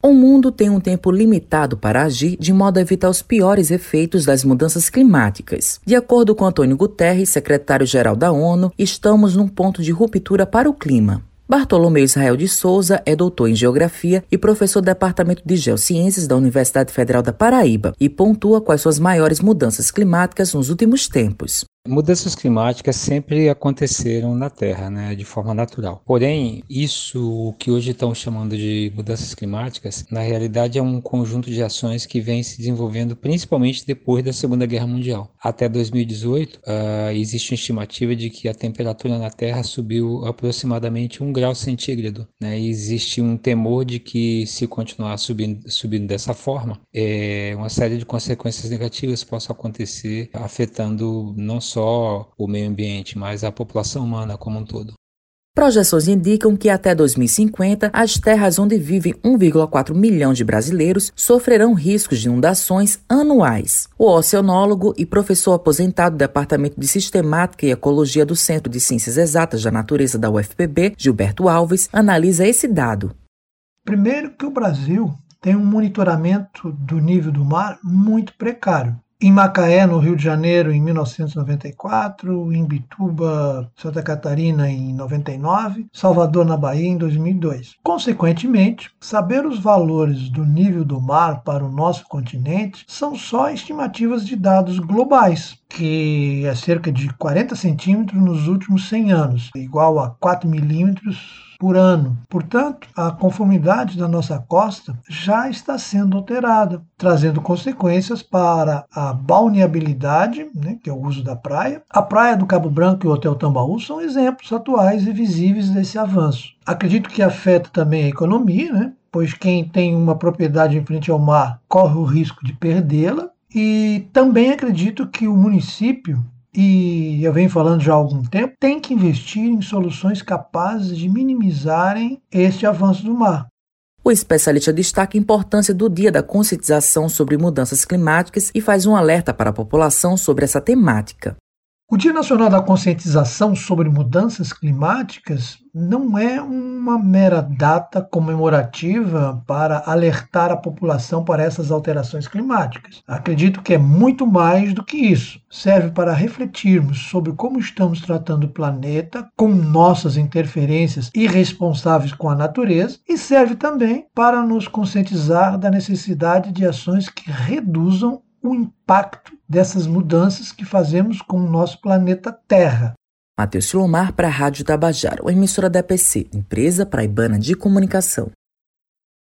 O mundo tem um tempo limitado para agir de modo a evitar os piores efeitos das mudanças climáticas. De acordo com Antônio Guterres, secretário-geral da ONU, estamos num ponto de ruptura para o clima. Bartolomeu Israel de Souza é doutor em Geografia e professor do Departamento de Geociências da Universidade Federal da Paraíba e pontua quais são as maiores mudanças climáticas nos últimos tempos. Mudanças climáticas sempre aconteceram na Terra, né, de forma natural. Porém, isso que hoje estão chamando de mudanças climáticas, na realidade é um conjunto de ações que vem se desenvolvendo principalmente depois da Segunda Guerra Mundial. Até 2018, uh, ah, existe uma estimativa de que a temperatura na Terra subiu aproximadamente um grau centígrado. Né, e existe um temor de que, se continuar subindo, subindo dessa forma, é, uma série de consequências negativas possam acontecer, afetando não só só o meio ambiente, mas a população humana como um todo. Projeções indicam que até 2050, as terras onde vivem 1,4 milhão de brasileiros sofrerão riscos de inundações anuais. O oceanólogo e professor aposentado do Departamento de Sistemática e Ecologia do Centro de Ciências Exatas da Natureza da UFPB, Gilberto Alves, analisa esse dado. Primeiro que o Brasil tem um monitoramento do nível do mar muito precário em Macaé, no Rio de Janeiro, em 1994, em Bituba, Santa Catarina, em 99, Salvador, na Bahia, em 2002. Consequentemente, saber os valores do nível do mar para o nosso continente são só estimativas de dados globais, que é cerca de 40 centímetros nos últimos 100 anos, igual a 4 milímetros por ano. Portanto, a conformidade da nossa costa já está sendo alterada, trazendo consequências para a balneabilidade, né, que é o uso da praia. A praia do Cabo Branco e o Hotel Tambaú são exemplos atuais e visíveis desse avanço. Acredito que afeta também a economia, né, pois quem tem uma propriedade em frente ao mar corre o risco de perdê-la. E também acredito que o município e eu venho falando já há algum tempo, tem que investir em soluções capazes de minimizarem este avanço do mar. O especialista destaca a importância do Dia da Conscientização sobre Mudanças Climáticas e faz um alerta para a população sobre essa temática. O Dia Nacional da Conscientização sobre Mudanças Climáticas não é uma mera data comemorativa para alertar a população para essas alterações climáticas. Acredito que é muito mais do que isso. Serve para refletirmos sobre como estamos tratando o planeta com nossas interferências irresponsáveis com a natureza e serve também para nos conscientizar da necessidade de ações que reduzam o impacto dessas mudanças que fazemos com o nosso planeta Terra. Matheus Silomar para a Rádio Tabajara, emissora da EPC, Empresa Praibana de Comunicação.